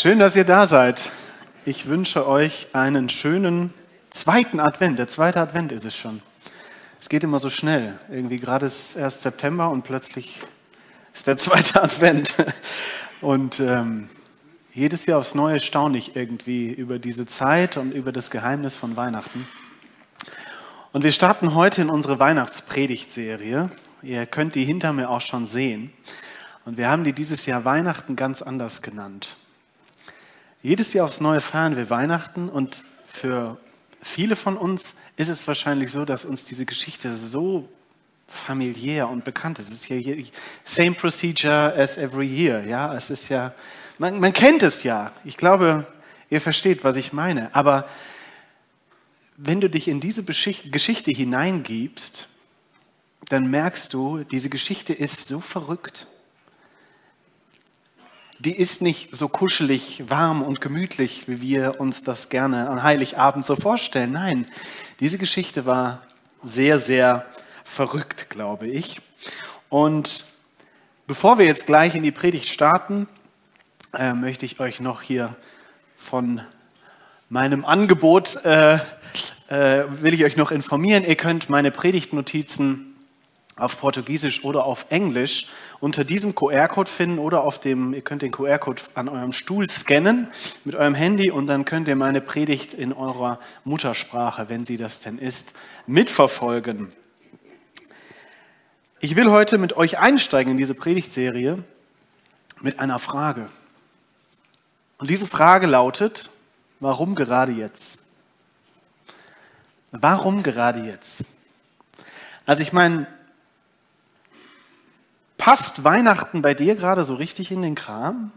Schön, dass ihr da seid. Ich wünsche euch einen schönen zweiten Advent. Der zweite Advent ist es schon. Es geht immer so schnell. Irgendwie gerade ist erst September und plötzlich ist der zweite Advent. Und ähm, jedes Jahr aufs Neue staune ich irgendwie über diese Zeit und über das Geheimnis von Weihnachten. Und wir starten heute in unsere Weihnachtspredigtserie. Ihr könnt die hinter mir auch schon sehen. Und wir haben die dieses Jahr Weihnachten ganz anders genannt. Jedes Jahr aufs Neue feiern wir Weihnachten und für viele von uns ist es wahrscheinlich so, dass uns diese Geschichte so familiär und bekannt ist. Es ist ja same procedure as every year. Ja, es ist ja, man, man kennt es ja. Ich glaube, ihr versteht, was ich meine. Aber wenn du dich in diese Geschichte hineingibst, dann merkst du, diese Geschichte ist so verrückt die ist nicht so kuschelig, warm und gemütlich, wie wir uns das gerne an Heiligabend so vorstellen. Nein, diese Geschichte war sehr, sehr verrückt, glaube ich. Und bevor wir jetzt gleich in die Predigt starten, äh, möchte ich euch noch hier von meinem Angebot, äh, äh, will ich euch noch informieren. Ihr könnt meine Predigtnotizen auf Portugiesisch oder auf Englisch unter diesem QR-Code finden oder auf dem, ihr könnt den QR-Code an eurem Stuhl scannen mit eurem Handy und dann könnt ihr meine Predigt in eurer Muttersprache, wenn sie das denn ist, mitverfolgen. Ich will heute mit euch einsteigen in diese Predigtserie mit einer Frage. Und diese Frage lautet, warum gerade jetzt? Warum gerade jetzt? Also ich meine, Passt Weihnachten bei dir gerade so richtig in den Kram?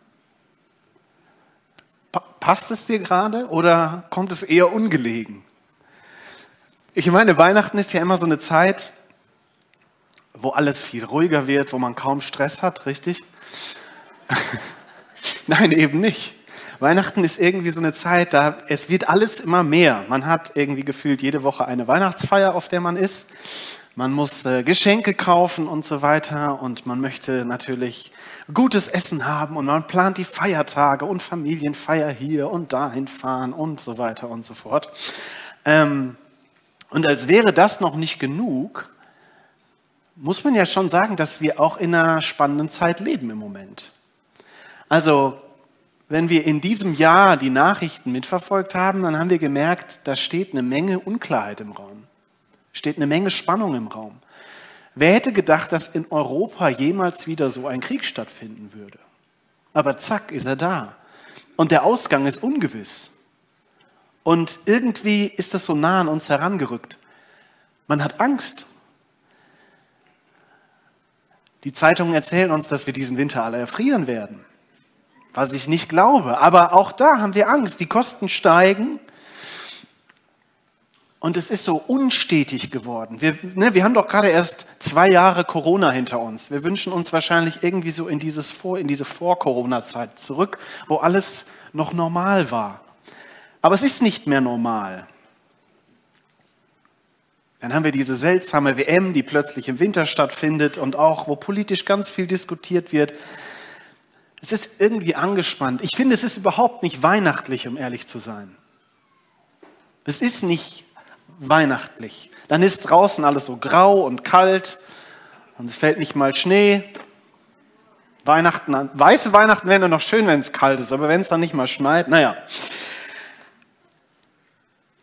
passt es dir gerade oder kommt es eher ungelegen? Ich meine, Weihnachten ist ja immer so eine Zeit, wo alles viel ruhiger wird, wo man kaum Stress hat, richtig? Nein, eben nicht. Weihnachten ist irgendwie so eine Zeit, da es wird alles immer mehr. Man hat irgendwie gefühlt jede Woche eine Weihnachtsfeier, auf der man ist man muss äh, Geschenke kaufen und so weiter und man möchte natürlich gutes Essen haben und man plant die Feiertage und Familienfeier hier und dahin fahren und so weiter und so fort. Ähm, und als wäre das noch nicht genug, muss man ja schon sagen, dass wir auch in einer spannenden Zeit leben im Moment. Also, wenn wir in diesem Jahr die Nachrichten mitverfolgt haben, dann haben wir gemerkt, da steht eine Menge Unklarheit im Raum steht eine Menge Spannung im Raum. Wer hätte gedacht, dass in Europa jemals wieder so ein Krieg stattfinden würde? Aber zack, ist er da. Und der Ausgang ist ungewiss. Und irgendwie ist das so nah an uns herangerückt. Man hat Angst. Die Zeitungen erzählen uns, dass wir diesen Winter alle erfrieren werden. Was ich nicht glaube. Aber auch da haben wir Angst. Die Kosten steigen. Und es ist so unstetig geworden. Wir, ne, wir haben doch gerade erst zwei Jahre Corona hinter uns. Wir wünschen uns wahrscheinlich irgendwie so in, dieses Vor, in diese Vor-Corona-Zeit zurück, wo alles noch normal war. Aber es ist nicht mehr normal. Dann haben wir diese seltsame WM, die plötzlich im Winter stattfindet und auch, wo politisch ganz viel diskutiert wird. Es ist irgendwie angespannt. Ich finde, es ist überhaupt nicht weihnachtlich, um ehrlich zu sein. Es ist nicht weihnachtlich. Dann ist draußen alles so grau und kalt und es fällt nicht mal Schnee. Weihnachten, weiße Weihnachten wären noch schön, wenn es kalt ist, aber wenn es dann nicht mal schneit, naja.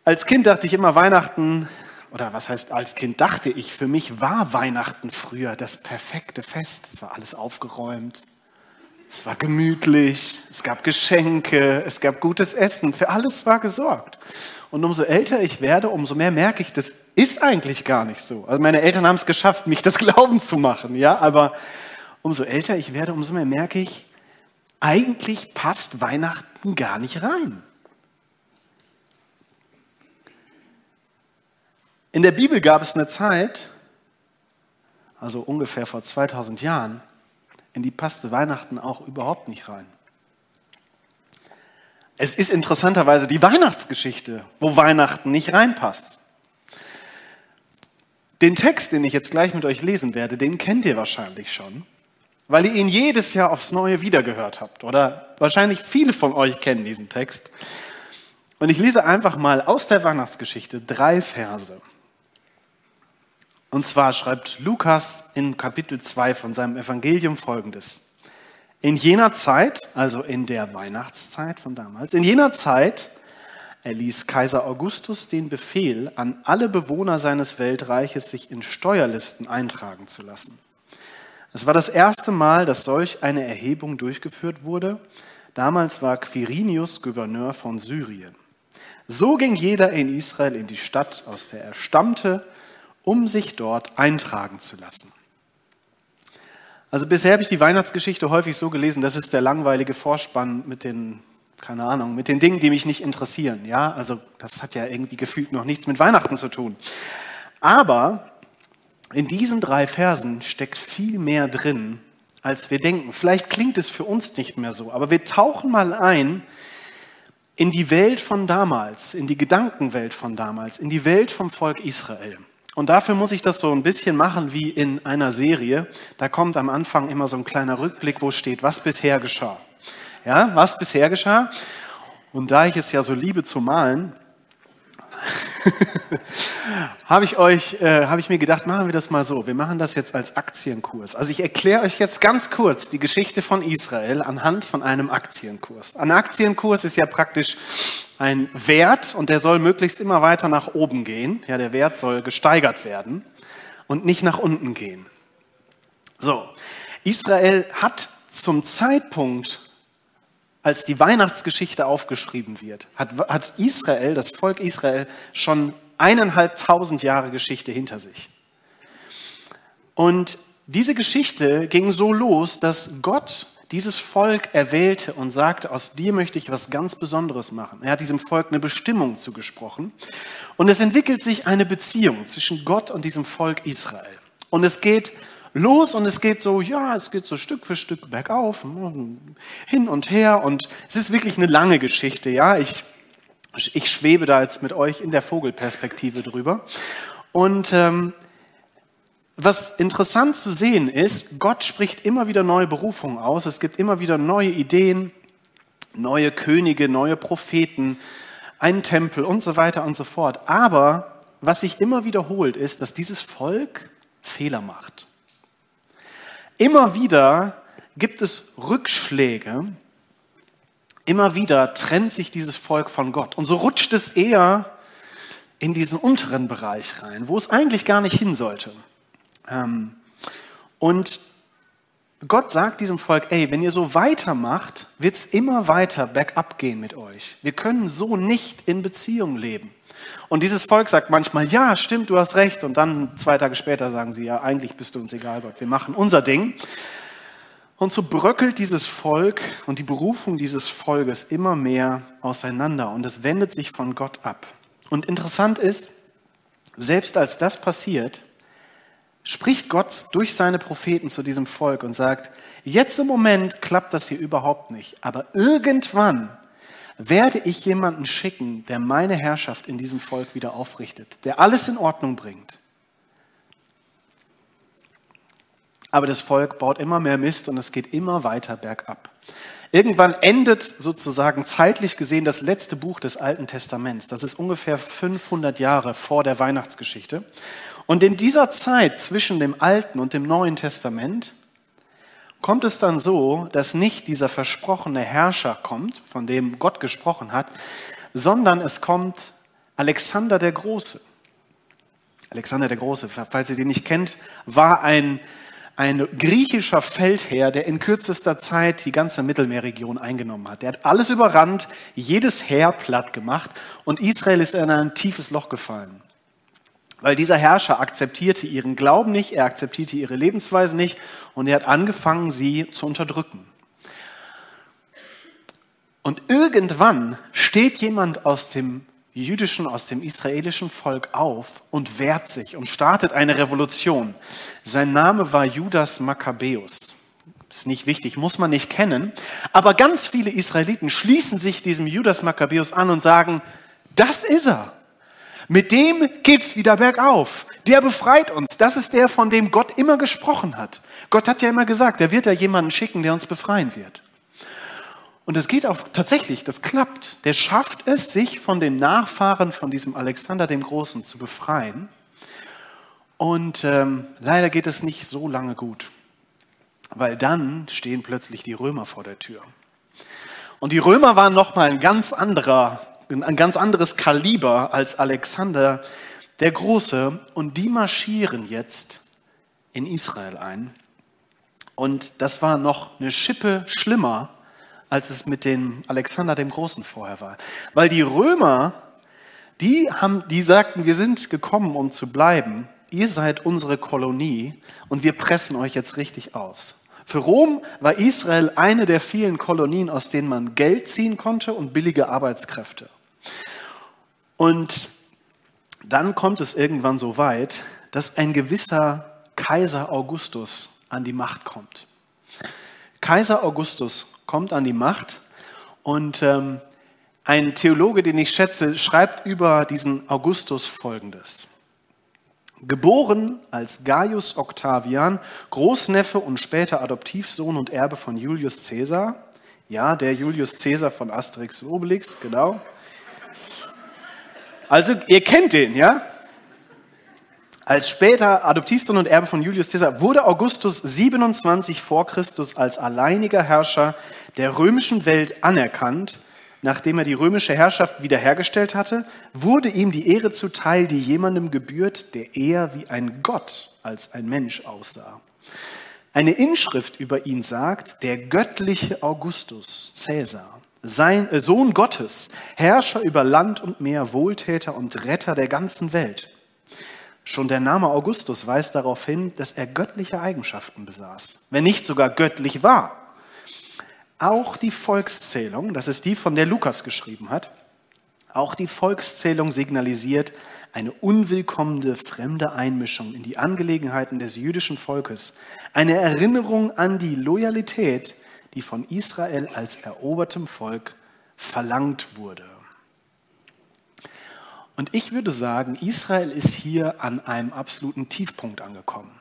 Als Kind dachte ich immer, Weihnachten, oder was heißt als Kind dachte ich, für mich war Weihnachten früher das perfekte Fest. Es war alles aufgeräumt, es war gemütlich, es gab Geschenke, es gab gutes Essen, für alles war gesorgt. Und umso älter ich werde, umso mehr merke ich, das ist eigentlich gar nicht so. Also meine Eltern haben es geschafft, mich das Glauben zu machen, ja, aber umso älter ich werde, umso mehr merke ich, eigentlich passt Weihnachten gar nicht rein. In der Bibel gab es eine Zeit, also ungefähr vor 2000 Jahren, in die passte Weihnachten auch überhaupt nicht rein. Es ist interessanterweise die Weihnachtsgeschichte, wo Weihnachten nicht reinpasst. Den Text, den ich jetzt gleich mit euch lesen werde, den kennt ihr wahrscheinlich schon. weil ihr ihn jedes Jahr aufs Neue wiedergehört habt. Oder wahrscheinlich viele von euch kennen diesen Text. Und ich lese einfach mal aus der Weihnachtsgeschichte drei Verse. Und zwar schreibt Lukas in Kapitel 2 von seinem Evangelium folgendes. In jener Zeit, also in der Weihnachtszeit von damals, in jener Zeit erließ Kaiser Augustus den Befehl an alle Bewohner seines Weltreiches, sich in Steuerlisten eintragen zu lassen. Es war das erste Mal, dass solch eine Erhebung durchgeführt wurde. Damals war Quirinius Gouverneur von Syrien. So ging jeder in Israel in die Stadt, aus der er stammte, um sich dort eintragen zu lassen. Also bisher habe ich die Weihnachtsgeschichte häufig so gelesen, das ist der langweilige Vorspann mit den, keine Ahnung, mit den Dingen, die mich nicht interessieren. Ja, also das hat ja irgendwie gefühlt noch nichts mit Weihnachten zu tun. Aber in diesen drei Versen steckt viel mehr drin, als wir denken. Vielleicht klingt es für uns nicht mehr so, aber wir tauchen mal ein in die Welt von damals, in die Gedankenwelt von damals, in die Welt vom Volk Israel. Und dafür muss ich das so ein bisschen machen wie in einer Serie. Da kommt am Anfang immer so ein kleiner Rückblick, wo steht, was bisher geschah. Ja, was bisher geschah. Und da ich es ja so liebe zu malen, habe ich euch, äh, habe ich mir gedacht, machen wir das mal so. Wir machen das jetzt als Aktienkurs. Also ich erkläre euch jetzt ganz kurz die Geschichte von Israel anhand von einem Aktienkurs. Ein Aktienkurs ist ja praktisch ein Wert und der soll möglichst immer weiter nach oben gehen. Ja, der Wert soll gesteigert werden und nicht nach unten gehen. So, Israel hat zum Zeitpunkt als die Weihnachtsgeschichte aufgeschrieben wird, hat, hat Israel, das Volk Israel, schon eineinhalbtausend Jahre Geschichte hinter sich. Und diese Geschichte ging so los, dass Gott dieses Volk erwählte und sagte, aus dir möchte ich was ganz Besonderes machen. Er hat diesem Volk eine Bestimmung zugesprochen. Und es entwickelt sich eine Beziehung zwischen Gott und diesem Volk Israel. Und es geht los und es geht so, ja, es geht so Stück für Stück bergauf, hin und her und es ist wirklich eine lange Geschichte, ja. Ich, ich schwebe da jetzt mit euch in der Vogelperspektive drüber. Und ähm, was interessant zu sehen ist, Gott spricht immer wieder neue Berufungen aus, es gibt immer wieder neue Ideen, neue Könige, neue Propheten, einen Tempel und so weiter und so fort. Aber was sich immer wiederholt ist, dass dieses Volk Fehler macht. Immer wieder gibt es Rückschläge. Immer wieder trennt sich dieses Volk von Gott. Und so rutscht es eher in diesen unteren Bereich rein, wo es eigentlich gar nicht hin sollte. Ähm, und Gott sagt diesem Volk, ey, wenn ihr so weitermacht, wird es immer weiter bergab gehen mit euch. Wir können so nicht in Beziehung leben. Und dieses Volk sagt manchmal, ja, stimmt, du hast recht. Und dann zwei Tage später sagen sie, ja, eigentlich bist du uns egal, Gott, wir machen unser Ding. Und so bröckelt dieses Volk und die Berufung dieses Volkes immer mehr auseinander und es wendet sich von Gott ab. Und interessant ist, selbst als das passiert, spricht Gott durch seine Propheten zu diesem Volk und sagt, jetzt im Moment klappt das hier überhaupt nicht, aber irgendwann werde ich jemanden schicken, der meine Herrschaft in diesem Volk wieder aufrichtet, der alles in Ordnung bringt. Aber das Volk baut immer mehr Mist und es geht immer weiter bergab. Irgendwann endet sozusagen zeitlich gesehen das letzte Buch des Alten Testaments. Das ist ungefähr 500 Jahre vor der Weihnachtsgeschichte. Und in dieser Zeit zwischen dem Alten und dem Neuen Testament kommt es dann so, dass nicht dieser versprochene Herrscher kommt, von dem Gott gesprochen hat, sondern es kommt Alexander der Große. Alexander der Große, falls ihr den nicht kennt, war ein, ein griechischer Feldherr, der in kürzester Zeit die ganze Mittelmeerregion eingenommen hat. Der hat alles überrannt, jedes Heer platt gemacht und Israel ist in ein tiefes Loch gefallen. Weil dieser Herrscher akzeptierte ihren Glauben nicht, er akzeptierte ihre Lebensweise nicht und er hat angefangen, sie zu unterdrücken. Und irgendwann steht jemand aus dem jüdischen, aus dem israelischen Volk auf und wehrt sich und startet eine Revolution. Sein Name war Judas Makkabäus. Ist nicht wichtig, muss man nicht kennen. Aber ganz viele Israeliten schließen sich diesem Judas Makkabäus an und sagen, das ist er. Mit dem geht's wieder bergauf. Der befreit uns. Das ist der, von dem Gott immer gesprochen hat. Gott hat ja immer gesagt, er wird da jemanden schicken, der uns befreien wird. Und das geht auch tatsächlich, das klappt. Der schafft es, sich von den Nachfahren von diesem Alexander dem Großen zu befreien. Und ähm, leider geht es nicht so lange gut, weil dann stehen plötzlich die Römer vor der Tür. Und die Römer waren nochmal ein ganz anderer, ein ganz anderes Kaliber als Alexander der Große. Und die marschieren jetzt in Israel ein. Und das war noch eine Schippe schlimmer, als es mit dem Alexander dem Großen vorher war. Weil die Römer, die, haben, die sagten, wir sind gekommen, um zu bleiben ihr seid unsere Kolonie und wir pressen euch jetzt richtig aus. Für Rom war Israel eine der vielen Kolonien, aus denen man Geld ziehen konnte und billige Arbeitskräfte. Und dann kommt es irgendwann so weit, dass ein gewisser Kaiser Augustus an die Macht kommt. Kaiser Augustus kommt an die Macht und ähm, ein Theologe, den ich schätze, schreibt über diesen Augustus Folgendes. Geboren als Gaius Octavian, Großneffe und später Adoptivsohn und Erbe von Julius Caesar. Ja, der Julius Caesar von Asterix und Obelix, genau. Also, ihr kennt den, ja? Als später Adoptivsohn und Erbe von Julius Caesar wurde Augustus 27 vor Christus als alleiniger Herrscher der römischen Welt anerkannt nachdem er die römische Herrschaft wiederhergestellt hatte, wurde ihm die Ehre zuteil, die jemandem gebührt, der eher wie ein Gott als ein Mensch aussah. Eine Inschrift über ihn sagt, der göttliche Augustus Caesar, sein äh, Sohn Gottes, Herrscher über Land und Meer, Wohltäter und Retter der ganzen Welt. Schon der Name Augustus weist darauf hin, dass er göttliche Eigenschaften besaß, wenn nicht sogar göttlich war. Auch die Volkszählung, das ist die, von der Lukas geschrieben hat, auch die Volkszählung signalisiert eine unwillkommene fremde Einmischung in die Angelegenheiten des jüdischen Volkes, eine Erinnerung an die Loyalität, die von Israel als erobertem Volk verlangt wurde. Und ich würde sagen, Israel ist hier an einem absoluten Tiefpunkt angekommen.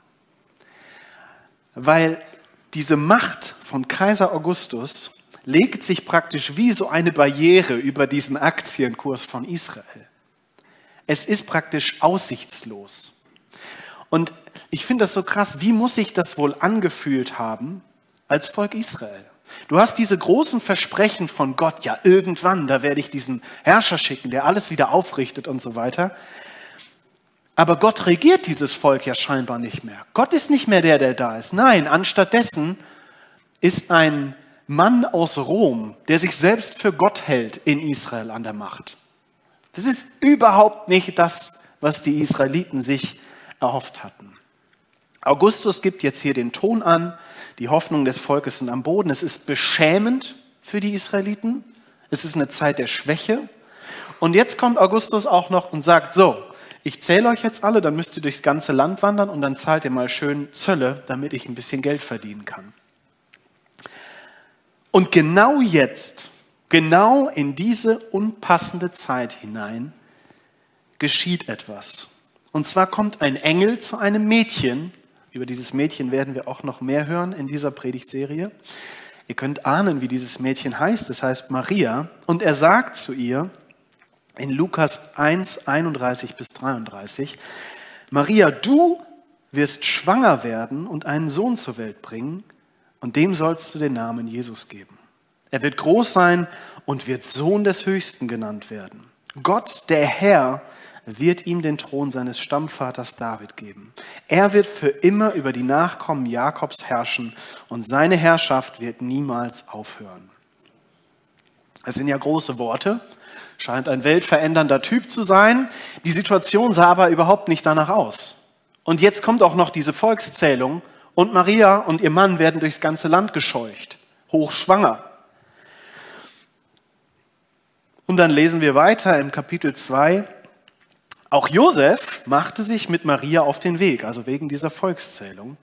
Weil diese Macht von Kaiser Augustus legt sich praktisch wie so eine Barriere über diesen Aktienkurs von Israel. Es ist praktisch aussichtslos. Und ich finde das so krass, wie muss sich das wohl angefühlt haben als Volk Israel? Du hast diese großen Versprechen von Gott, ja irgendwann, da werde ich diesen Herrscher schicken, der alles wieder aufrichtet und so weiter. Aber Gott regiert dieses Volk ja scheinbar nicht mehr. Gott ist nicht mehr der, der da ist. Nein, anstattdessen ist ein Mann aus Rom, der sich selbst für Gott hält, in Israel an der Macht. Das ist überhaupt nicht das, was die Israeliten sich erhofft hatten. Augustus gibt jetzt hier den Ton an, die Hoffnungen des Volkes sind am Boden. Es ist beschämend für die Israeliten. Es ist eine Zeit der Schwäche. Und jetzt kommt Augustus auch noch und sagt, so, ich zähle euch jetzt alle, dann müsst ihr durchs ganze Land wandern und dann zahlt ihr mal schön Zölle, damit ich ein bisschen Geld verdienen kann. Und genau jetzt, genau in diese unpassende Zeit hinein, geschieht etwas. Und zwar kommt ein Engel zu einem Mädchen. Über dieses Mädchen werden wir auch noch mehr hören in dieser Predigtserie. Ihr könnt ahnen, wie dieses Mädchen heißt. Es heißt Maria. Und er sagt zu ihr, in Lukas 1, 31 bis 33. Maria, du wirst schwanger werden und einen Sohn zur Welt bringen und dem sollst du den Namen Jesus geben. Er wird groß sein und wird Sohn des Höchsten genannt werden. Gott, der Herr, wird ihm den Thron seines Stammvaters David geben. Er wird für immer über die Nachkommen Jakobs herrschen und seine Herrschaft wird niemals aufhören. Das sind ja große Worte, scheint ein weltverändernder Typ zu sein. Die Situation sah aber überhaupt nicht danach aus. Und jetzt kommt auch noch diese Volkszählung und Maria und ihr Mann werden durchs ganze Land gescheucht, hochschwanger. Und dann lesen wir weiter im Kapitel 2. Auch Josef machte sich mit Maria auf den Weg, also wegen dieser Volkszählung.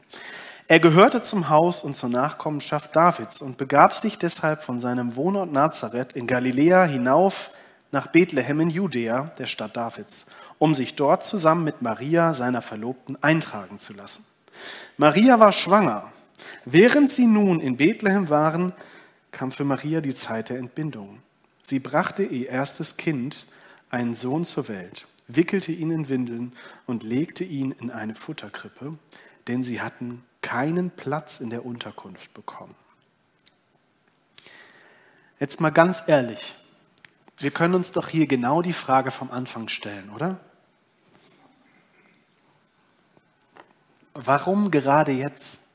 Er gehörte zum Haus und zur Nachkommenschaft Davids und begab sich deshalb von seinem Wohnort Nazareth in Galiläa hinauf nach Bethlehem in Judäa, der Stadt Davids, um sich dort zusammen mit Maria, seiner Verlobten, eintragen zu lassen. Maria war schwanger. Während sie nun in Bethlehem waren, kam für Maria die Zeit der Entbindung. Sie brachte ihr erstes Kind, einen Sohn zur Welt, wickelte ihn in Windeln und legte ihn in eine Futterkrippe, denn sie hatten keinen Platz in der Unterkunft bekommen. Jetzt mal ganz ehrlich, wir können uns doch hier genau die Frage vom Anfang stellen, oder? Warum gerade jetzt?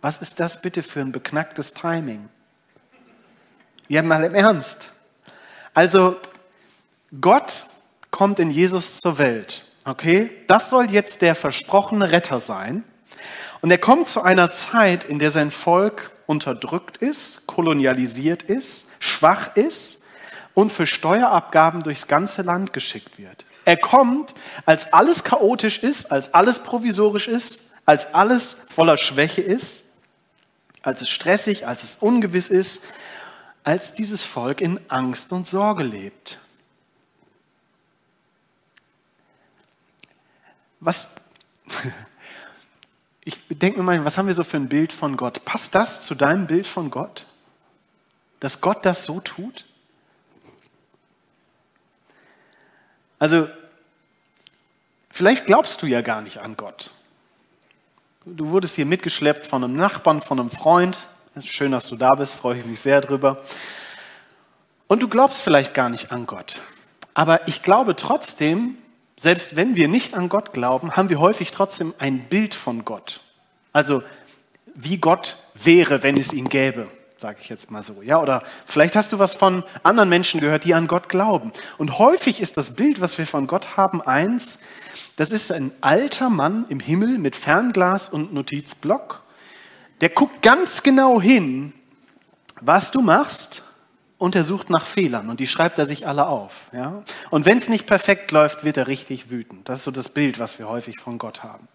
Was ist das bitte für ein beknacktes Timing? Ja, mal im Ernst. Also, Gott kommt in Jesus zur Welt. Okay? Das soll jetzt der versprochene Retter sein. Und er kommt zu einer Zeit, in der sein Volk unterdrückt ist, kolonialisiert ist, schwach ist und für Steuerabgaben durchs ganze Land geschickt wird. Er kommt, als alles chaotisch ist, als alles provisorisch ist, als alles voller Schwäche ist, als es stressig, als es ungewiss ist, als dieses Volk in Angst und Sorge lebt. Was, ich denke mir mal, was haben wir so für ein Bild von Gott? Passt das zu deinem Bild von Gott? Dass Gott das so tut? Also, vielleicht glaubst du ja gar nicht an Gott. Du wurdest hier mitgeschleppt von einem Nachbarn, von einem Freund. Schön, dass du da bist, freue ich mich sehr drüber. Und du glaubst vielleicht gar nicht an Gott. Aber ich glaube trotzdem, selbst wenn wir nicht an Gott glauben, haben wir häufig trotzdem ein Bild von Gott. Also wie Gott wäre, wenn es ihn gäbe, sage ich jetzt mal so. Ja, oder vielleicht hast du was von anderen Menschen gehört, die an Gott glauben. Und häufig ist das Bild, was wir von Gott haben, eins. Das ist ein alter Mann im Himmel mit Fernglas und Notizblock. Der guckt ganz genau hin, was du machst und er sucht nach Fehlern und die schreibt er sich alle auf. Ja? Und wenn es nicht perfekt läuft, wird er richtig wütend. Das ist so das Bild, was wir häufig von Gott haben.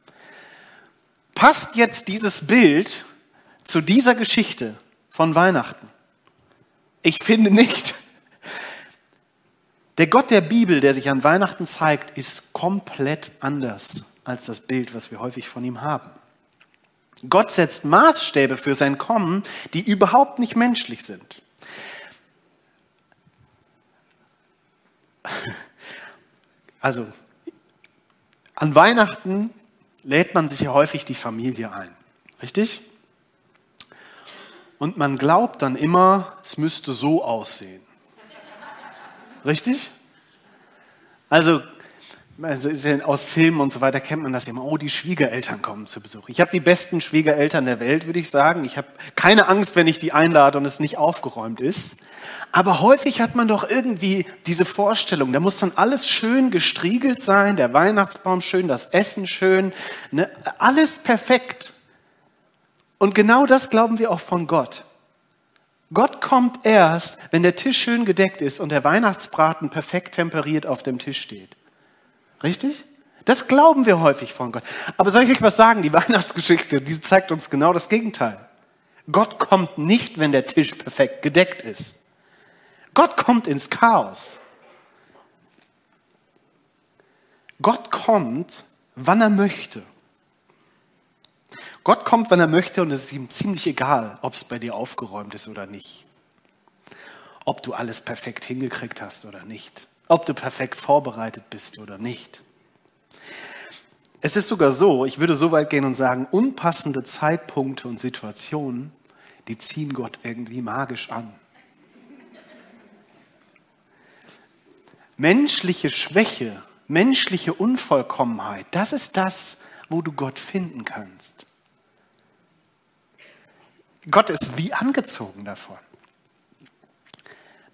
Passt jetzt dieses Bild zu dieser Geschichte von Weihnachten? Ich finde nicht. Der Gott der Bibel, der sich an Weihnachten zeigt, ist komplett anders als das Bild, was wir häufig von ihm haben. Gott setzt Maßstäbe für sein Kommen, die überhaupt nicht menschlich sind. Also, an Weihnachten lädt man sich ja häufig die Familie ein. Richtig? Und man glaubt dann immer, es müsste so aussehen. Richtig? Also also aus Filmen und so weiter kennt man das immer. Oh, die Schwiegereltern kommen zu Besuch. Ich habe die besten Schwiegereltern der Welt, würde ich sagen. Ich habe keine Angst, wenn ich die einlade und es nicht aufgeräumt ist. Aber häufig hat man doch irgendwie diese Vorstellung, da muss dann alles schön gestriegelt sein, der Weihnachtsbaum schön, das Essen schön, ne? alles perfekt. Und genau das glauben wir auch von Gott. Gott kommt erst, wenn der Tisch schön gedeckt ist und der Weihnachtsbraten perfekt temperiert auf dem Tisch steht. Richtig? Das glauben wir häufig von Gott. Aber soll ich euch was sagen? Die Weihnachtsgeschichte, die zeigt uns genau das Gegenteil. Gott kommt nicht, wenn der Tisch perfekt gedeckt ist. Gott kommt ins Chaos. Gott kommt, wann er möchte. Gott kommt, wann er möchte und es ist ihm ziemlich egal, ob es bei dir aufgeräumt ist oder nicht. Ob du alles perfekt hingekriegt hast oder nicht ob du perfekt vorbereitet bist oder nicht. Es ist sogar so, ich würde so weit gehen und sagen, unpassende Zeitpunkte und Situationen, die ziehen Gott irgendwie magisch an. Menschliche Schwäche, menschliche Unvollkommenheit, das ist das, wo du Gott finden kannst. Gott ist wie angezogen davon.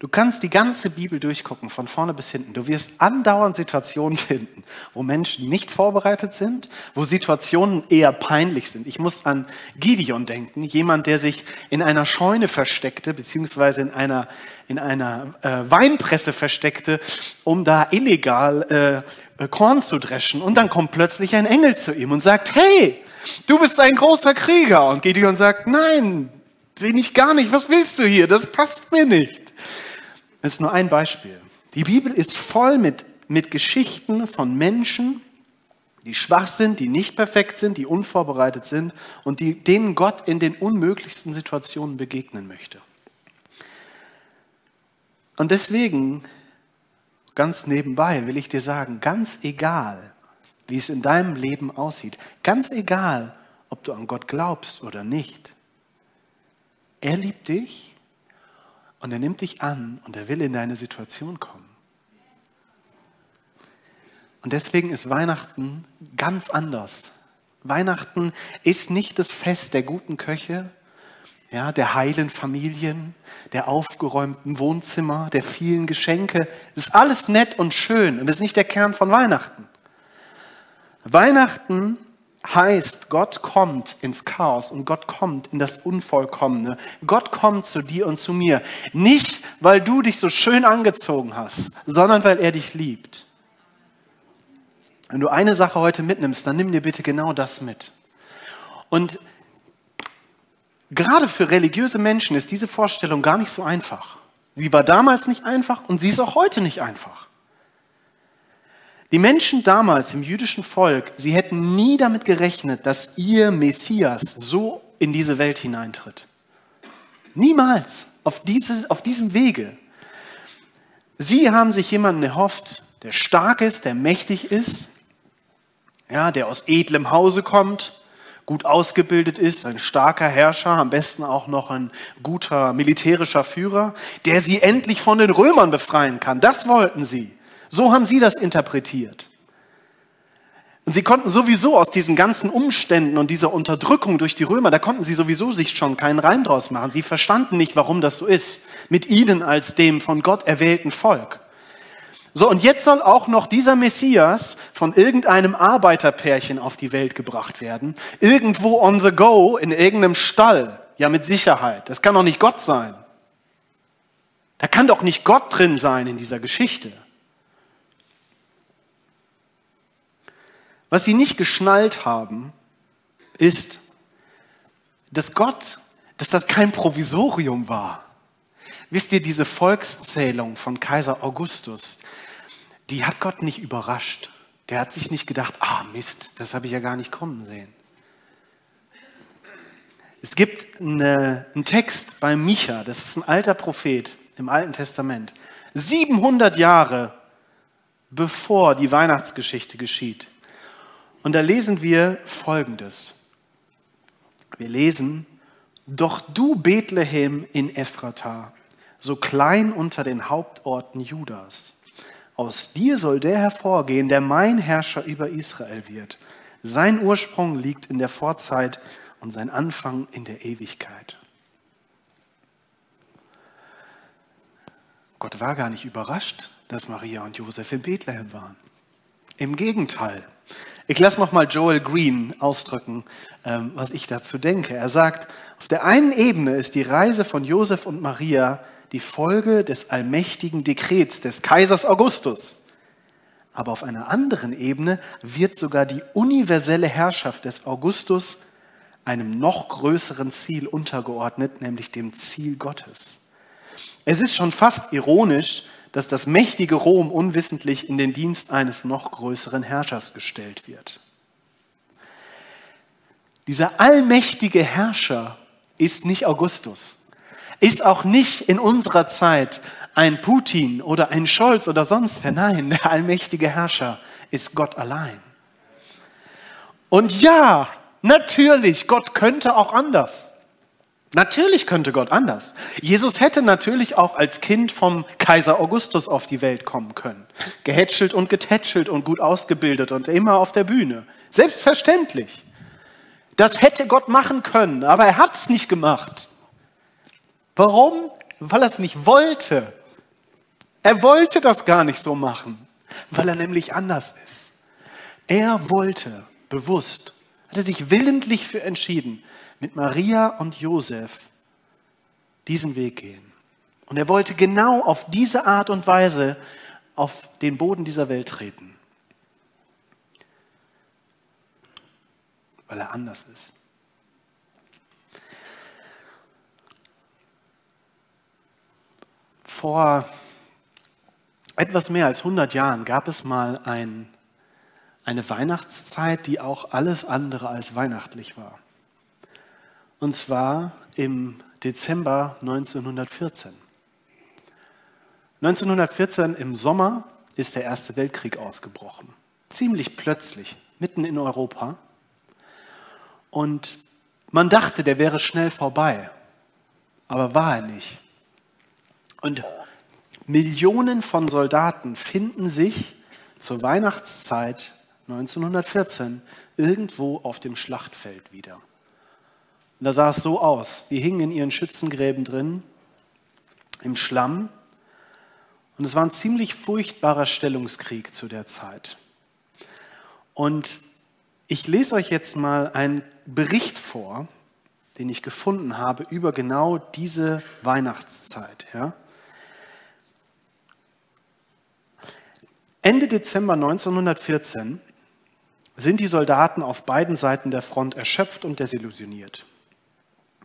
Du kannst die ganze Bibel durchgucken, von vorne bis hinten. Du wirst andauernd Situationen finden, wo Menschen nicht vorbereitet sind, wo Situationen eher peinlich sind. Ich muss an Gideon denken, jemand, der sich in einer Scheune versteckte, beziehungsweise in einer, in einer äh, Weinpresse versteckte, um da illegal äh, Korn zu dreschen. Und dann kommt plötzlich ein Engel zu ihm und sagt, hey, du bist ein großer Krieger. Und Gideon sagt, nein, bin ich gar nicht. Was willst du hier? Das passt mir nicht. Das ist nur ein Beispiel. Die Bibel ist voll mit, mit Geschichten von Menschen, die schwach sind, die nicht perfekt sind, die unvorbereitet sind und die, denen Gott in den unmöglichsten Situationen begegnen möchte. Und deswegen, ganz nebenbei, will ich dir sagen, ganz egal, wie es in deinem Leben aussieht, ganz egal, ob du an Gott glaubst oder nicht, er liebt dich und er nimmt dich an und er will in deine Situation kommen. Und deswegen ist Weihnachten ganz anders. Weihnachten ist nicht das Fest der guten Köche, ja, der heilen Familien, der aufgeräumten Wohnzimmer, der vielen Geschenke. Es ist alles nett und schön und das ist nicht der Kern von Weihnachten. Weihnachten heißt, Gott kommt ins Chaos und Gott kommt in das Unvollkommene. Gott kommt zu dir und zu mir. Nicht, weil du dich so schön angezogen hast, sondern weil er dich liebt. Wenn du eine Sache heute mitnimmst, dann nimm dir bitte genau das mit. Und gerade für religiöse Menschen ist diese Vorstellung gar nicht so einfach. Sie war damals nicht einfach und sie ist auch heute nicht einfach. Die Menschen damals im jüdischen Volk, sie hätten nie damit gerechnet, dass ihr Messias so in diese Welt hineintritt. Niemals auf, dieses, auf diesem Wege. Sie haben sich jemanden erhofft, der stark ist, der mächtig ist, ja, der aus edlem Hause kommt, gut ausgebildet ist, ein starker Herrscher, am besten auch noch ein guter militärischer Führer, der sie endlich von den Römern befreien kann. Das wollten sie. So haben sie das interpretiert. Und sie konnten sowieso aus diesen ganzen Umständen und dieser Unterdrückung durch die Römer, da konnten sie sowieso sich schon keinen Reim draus machen. Sie verstanden nicht, warum das so ist, mit ihnen als dem von Gott erwählten Volk. So, und jetzt soll auch noch dieser Messias von irgendeinem Arbeiterpärchen auf die Welt gebracht werden. Irgendwo on the go, in irgendeinem Stall. Ja, mit Sicherheit. Das kann doch nicht Gott sein. Da kann doch nicht Gott drin sein in dieser Geschichte. Was sie nicht geschnallt haben, ist, dass Gott, dass das kein Provisorium war. Wisst ihr, diese Volkszählung von Kaiser Augustus, die hat Gott nicht überrascht. Der hat sich nicht gedacht, ah Mist, das habe ich ja gar nicht kommen sehen. Es gibt eine, einen Text bei Micha, das ist ein alter Prophet im Alten Testament. 700 Jahre bevor die Weihnachtsgeschichte geschieht. Und da lesen wir Folgendes. Wir lesen, doch du Bethlehem in Ephrata, so klein unter den Hauptorten Judas, aus dir soll der hervorgehen, der mein Herrscher über Israel wird. Sein Ursprung liegt in der Vorzeit und sein Anfang in der Ewigkeit. Gott war gar nicht überrascht, dass Maria und Josef in Bethlehem waren. Im Gegenteil. Ich lasse nochmal Joel Green ausdrücken, ähm, was ich dazu denke. Er sagt, auf der einen Ebene ist die Reise von Josef und Maria die Folge des allmächtigen Dekrets des Kaisers Augustus. Aber auf einer anderen Ebene wird sogar die universelle Herrschaft des Augustus einem noch größeren Ziel untergeordnet, nämlich dem Ziel Gottes. Es ist schon fast ironisch, dass das mächtige Rom unwissentlich in den Dienst eines noch größeren Herrschers gestellt wird. Dieser allmächtige Herrscher ist nicht Augustus ist auch nicht in unserer Zeit ein Putin oder ein Scholz oder sonst wer. Nein, der allmächtige Herrscher ist Gott allein. Und ja, natürlich, Gott könnte auch anders. Natürlich könnte Gott anders. Jesus hätte natürlich auch als Kind vom Kaiser Augustus auf die Welt kommen können. Gehätschelt und getätschelt und gut ausgebildet und immer auf der Bühne. Selbstverständlich. Das hätte Gott machen können, aber er hat es nicht gemacht. Warum? Weil er es nicht wollte. Er wollte das gar nicht so machen, weil er nämlich anders ist. Er wollte bewusst, hat er sich willentlich für entschieden, mit Maria und Josef diesen Weg gehen. Und er wollte genau auf diese Art und Weise auf den Boden dieser Welt treten, weil er anders ist. vor etwas mehr als 100 Jahren gab es mal ein, eine Weihnachtszeit, die auch alles andere als weihnachtlich war. Und zwar im Dezember 1914. 1914 im Sommer ist der Erste Weltkrieg ausgebrochen. Ziemlich plötzlich, mitten in Europa. Und man dachte, der wäre schnell vorbei, aber war er nicht. Und Millionen von Soldaten finden sich zur Weihnachtszeit 1914 irgendwo auf dem Schlachtfeld wieder. Und da sah es so aus. Die hingen in ihren Schützengräben drin, im Schlamm. Und es war ein ziemlich furchtbarer Stellungskrieg zu der Zeit. Und ich lese euch jetzt mal einen Bericht vor, den ich gefunden habe über genau diese Weihnachtszeit. Ja? Ende Dezember 1914 sind die Soldaten auf beiden Seiten der Front erschöpft und desillusioniert.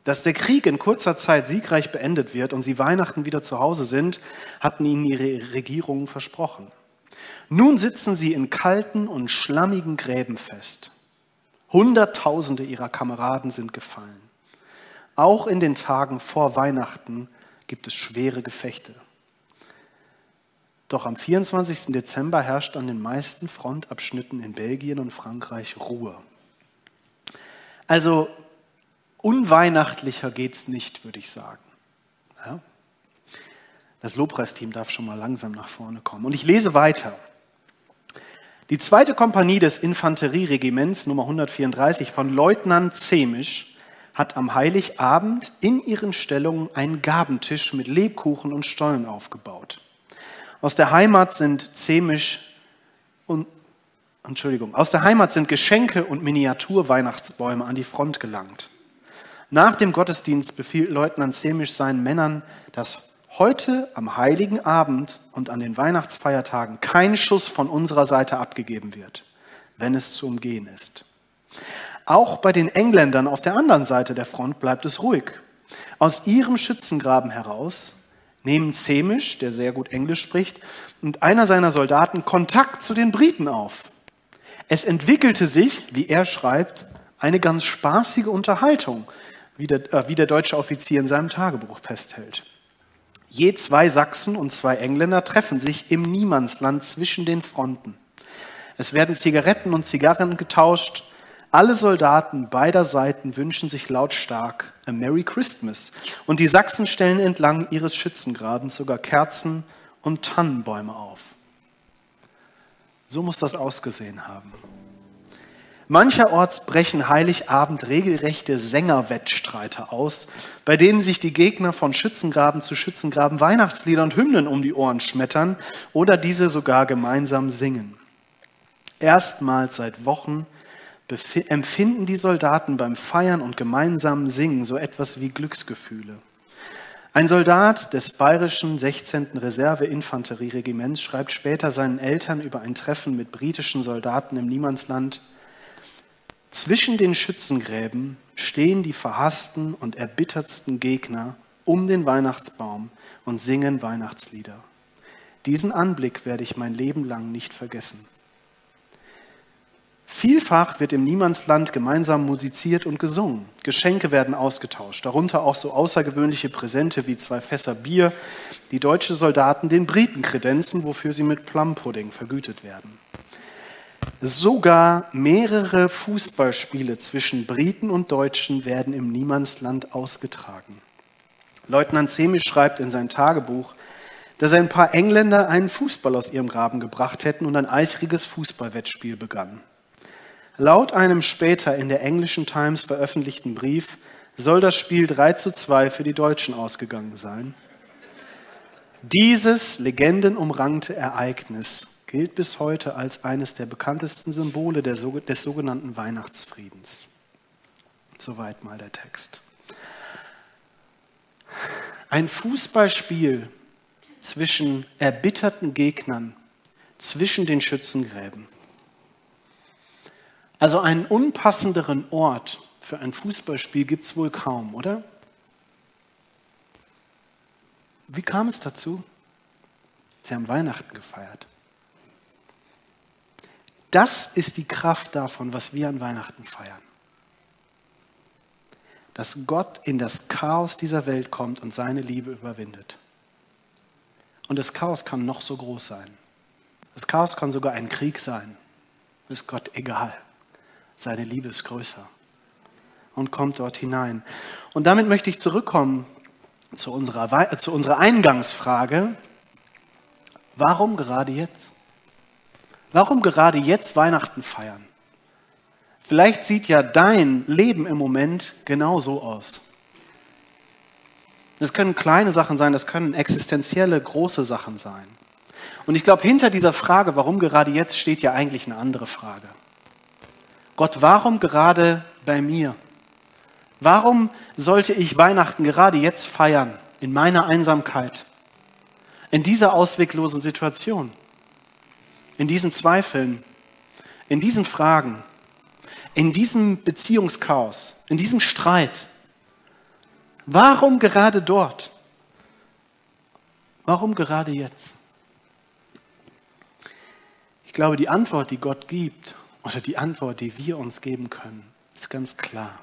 Dass der Krieg in kurzer Zeit siegreich beendet wird und sie Weihnachten wieder zu Hause sind, hatten ihnen ihre Regierungen versprochen. Nun sitzen sie in kalten und schlammigen Gräben fest. Hunderttausende ihrer Kameraden sind gefallen. Auch in den Tagen vor Weihnachten gibt es schwere Gefechte. Doch am 24. Dezember herrscht an den meisten Frontabschnitten in Belgien und Frankreich Ruhe. Also unweihnachtlicher geht es nicht, würde ich sagen. Ja? Das Lobpreisteam darf schon mal langsam nach vorne kommen. Und ich lese weiter. Die zweite Kompanie des Infanterieregiments Nummer 134 von Leutnant Zemisch hat am Heiligabend in ihren Stellungen einen Gabentisch mit Lebkuchen und Stollen aufgebaut. Aus der Heimat sind Zemisch und Entschuldigung, aus der Heimat sind Geschenke und Miniatur-Weihnachtsbäume an die Front gelangt. Nach dem Gottesdienst befiehlt Leutnant Zemisch seinen Männern, dass heute am heiligen Abend und an den Weihnachtsfeiertagen kein Schuss von unserer Seite abgegeben wird, wenn es zu umgehen ist. Auch bei den Engländern auf der anderen Seite der Front bleibt es ruhig. Aus ihrem Schützengraben heraus nehmen Zemisch, der sehr gut Englisch spricht, und einer seiner Soldaten Kontakt zu den Briten auf. Es entwickelte sich, wie er schreibt, eine ganz spaßige Unterhaltung, wie der, äh, wie der deutsche Offizier in seinem Tagebuch festhält. Je zwei Sachsen und zwei Engländer treffen sich im Niemandsland zwischen den Fronten. Es werden Zigaretten und Zigarren getauscht, alle Soldaten beider Seiten wünschen sich lautstark a Merry Christmas und die Sachsen stellen entlang ihres Schützengrabens sogar Kerzen und Tannenbäume auf. So muss das ausgesehen haben. Mancherorts brechen Heiligabend regelrechte Sängerwettstreite aus, bei denen sich die Gegner von Schützengraben zu Schützengraben Weihnachtslieder und Hymnen um die Ohren schmettern oder diese sogar gemeinsam singen. Erstmals seit Wochen empfinden die Soldaten beim Feiern und gemeinsamen Singen so etwas wie Glücksgefühle. Ein Soldat des bayerischen 16. Reserve-Infanterieregiments schreibt später seinen Eltern über ein Treffen mit britischen Soldaten im Niemandsland, zwischen den Schützengräben stehen die verhassten und erbittertsten Gegner um den Weihnachtsbaum und singen Weihnachtslieder. Diesen Anblick werde ich mein Leben lang nicht vergessen. Vielfach wird im Niemandsland gemeinsam musiziert und gesungen. Geschenke werden ausgetauscht, darunter auch so außergewöhnliche Präsente wie zwei Fässer Bier, die deutsche Soldaten den Briten kredenzen, wofür sie mit Plumpudding vergütet werden. Sogar mehrere Fußballspiele zwischen Briten und Deutschen werden im Niemandsland ausgetragen. Leutnant Semisch schreibt in sein Tagebuch, dass ein paar Engländer einen Fußball aus ihrem Graben gebracht hätten und ein eifriges Fußballwettspiel begann. Laut einem später in der englischen Times veröffentlichten Brief soll das Spiel 3 zu 2 für die Deutschen ausgegangen sein. Dieses legendenumrankte Ereignis gilt bis heute als eines der bekanntesten Symbole des sogenannten Weihnachtsfriedens. Soweit mal der Text. Ein Fußballspiel zwischen erbitterten Gegnern, zwischen den Schützengräben. Also einen unpassenderen Ort für ein Fußballspiel gibt es wohl kaum, oder? Wie kam es dazu? Sie haben Weihnachten gefeiert. Das ist die Kraft davon, was wir an Weihnachten feiern. Dass Gott in das Chaos dieser Welt kommt und seine Liebe überwindet. Und das Chaos kann noch so groß sein. Das Chaos kann sogar ein Krieg sein. Ist Gott egal. Seine Liebe ist größer und kommt dort hinein. Und damit möchte ich zurückkommen zu unserer, zu unserer Eingangsfrage. Warum gerade jetzt? Warum gerade jetzt Weihnachten feiern? Vielleicht sieht ja dein Leben im Moment genau so aus. Das können kleine Sachen sein, das können existenzielle, große Sachen sein. Und ich glaube, hinter dieser Frage, warum gerade jetzt, steht ja eigentlich eine andere Frage. Gott, warum gerade bei mir? Warum sollte ich Weihnachten gerade jetzt feiern, in meiner Einsamkeit, in dieser ausweglosen Situation, in diesen Zweifeln, in diesen Fragen, in diesem Beziehungschaos, in diesem Streit? Warum gerade dort? Warum gerade jetzt? Ich glaube, die Antwort, die Gott gibt, oder die Antwort, die wir uns geben können, ist ganz klar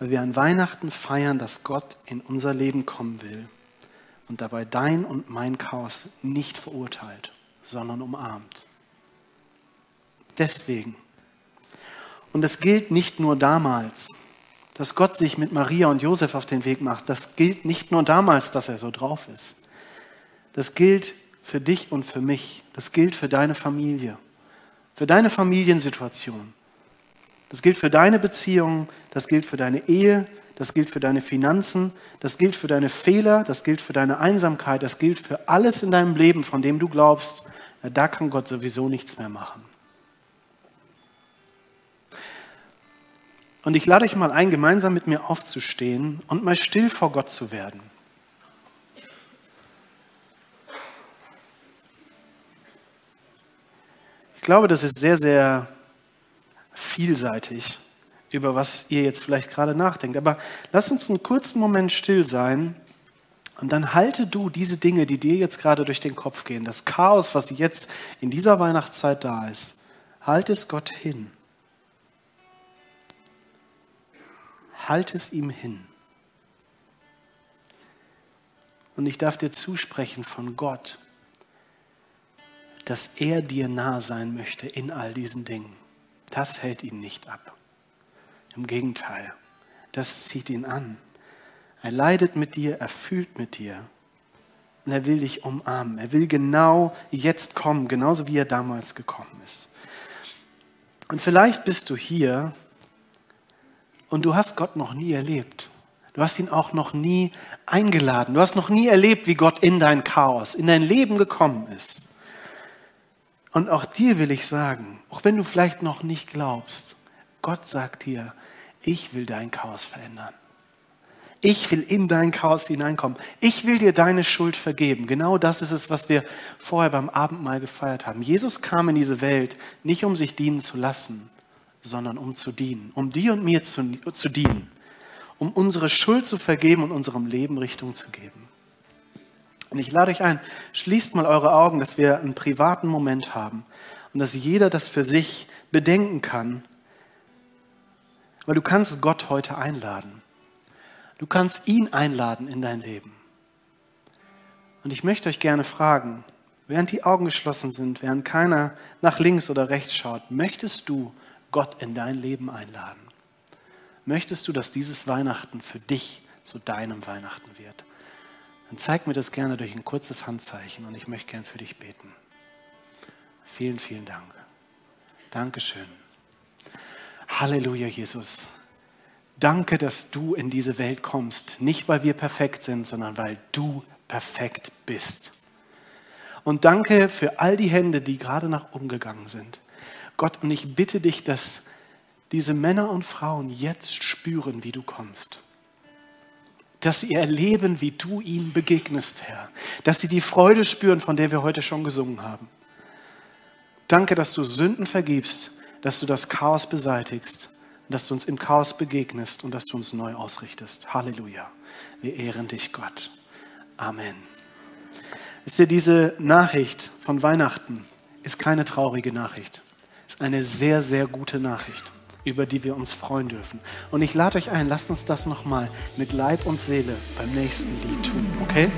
weil wir an Weihnachten feiern, dass Gott in unser Leben kommen will und dabei dein und mein Chaos nicht verurteilt, sondern umarmt. Deswegen. Und es gilt nicht nur damals, dass Gott sich mit Maria und Josef auf den Weg macht. Das gilt nicht nur damals, dass er so drauf ist. Das gilt für dich und für mich. Das gilt für deine Familie, für deine Familiensituation. Das gilt für deine Beziehungen, das gilt für deine Ehe, das gilt für deine Finanzen, das gilt für deine Fehler, das gilt für deine Einsamkeit, das gilt für alles in deinem Leben, von dem du glaubst, da kann Gott sowieso nichts mehr machen. Und ich lade euch mal ein, gemeinsam mit mir aufzustehen und mal still vor Gott zu werden. Ich glaube, das ist sehr, sehr vielseitig, über was ihr jetzt vielleicht gerade nachdenkt. Aber lass uns einen kurzen Moment still sein und dann halte du diese Dinge, die dir jetzt gerade durch den Kopf gehen, das Chaos, was jetzt in dieser Weihnachtszeit da ist, halte es Gott hin. Halt es ihm hin. Und ich darf dir zusprechen von Gott, dass er dir nah sein möchte in all diesen Dingen. Das hält ihn nicht ab. Im Gegenteil, das zieht ihn an. Er leidet mit dir, er fühlt mit dir. Und er will dich umarmen. Er will genau jetzt kommen, genauso wie er damals gekommen ist. Und vielleicht bist du hier und du hast Gott noch nie erlebt. Du hast ihn auch noch nie eingeladen. Du hast noch nie erlebt, wie Gott in dein Chaos, in dein Leben gekommen ist. Und auch dir will ich sagen, auch wenn du vielleicht noch nicht glaubst, Gott sagt dir, ich will dein Chaos verändern. Ich will in dein Chaos hineinkommen. Ich will dir deine Schuld vergeben. Genau das ist es, was wir vorher beim Abendmahl gefeiert haben. Jesus kam in diese Welt nicht, um sich dienen zu lassen, sondern um zu dienen. Um dir und mir zu, zu dienen. Um unsere Schuld zu vergeben und unserem Leben Richtung zu geben. Und ich lade euch ein, schließt mal eure Augen, dass wir einen privaten Moment haben und dass jeder das für sich bedenken kann. Weil du kannst Gott heute einladen. Du kannst ihn einladen in dein Leben. Und ich möchte euch gerne fragen, während die Augen geschlossen sind, während keiner nach links oder rechts schaut, möchtest du Gott in dein Leben einladen? Möchtest du, dass dieses Weihnachten für dich zu deinem Weihnachten wird? dann zeig mir das gerne durch ein kurzes Handzeichen und ich möchte gern für dich beten. Vielen, vielen Dank. Dankeschön. Halleluja, Jesus. Danke, dass du in diese Welt kommst. Nicht, weil wir perfekt sind, sondern weil du perfekt bist. Und danke für all die Hände, die gerade nach oben gegangen sind. Gott, und ich bitte dich, dass diese Männer und Frauen jetzt spüren, wie du kommst dass sie erleben, wie du ihnen begegnest, Herr. Dass sie die Freude spüren, von der wir heute schon gesungen haben. Danke, dass du Sünden vergibst, dass du das Chaos beseitigst, dass du uns im Chaos begegnest und dass du uns neu ausrichtest. Halleluja. Wir ehren dich, Gott. Amen. Wisst ihr, diese Nachricht von Weihnachten ist keine traurige Nachricht. Ist eine sehr, sehr gute Nachricht, über die wir uns freuen dürfen. Und ich lade euch ein, lasst uns das nochmal mit Leib und Seele beim nächsten Lied tun, okay?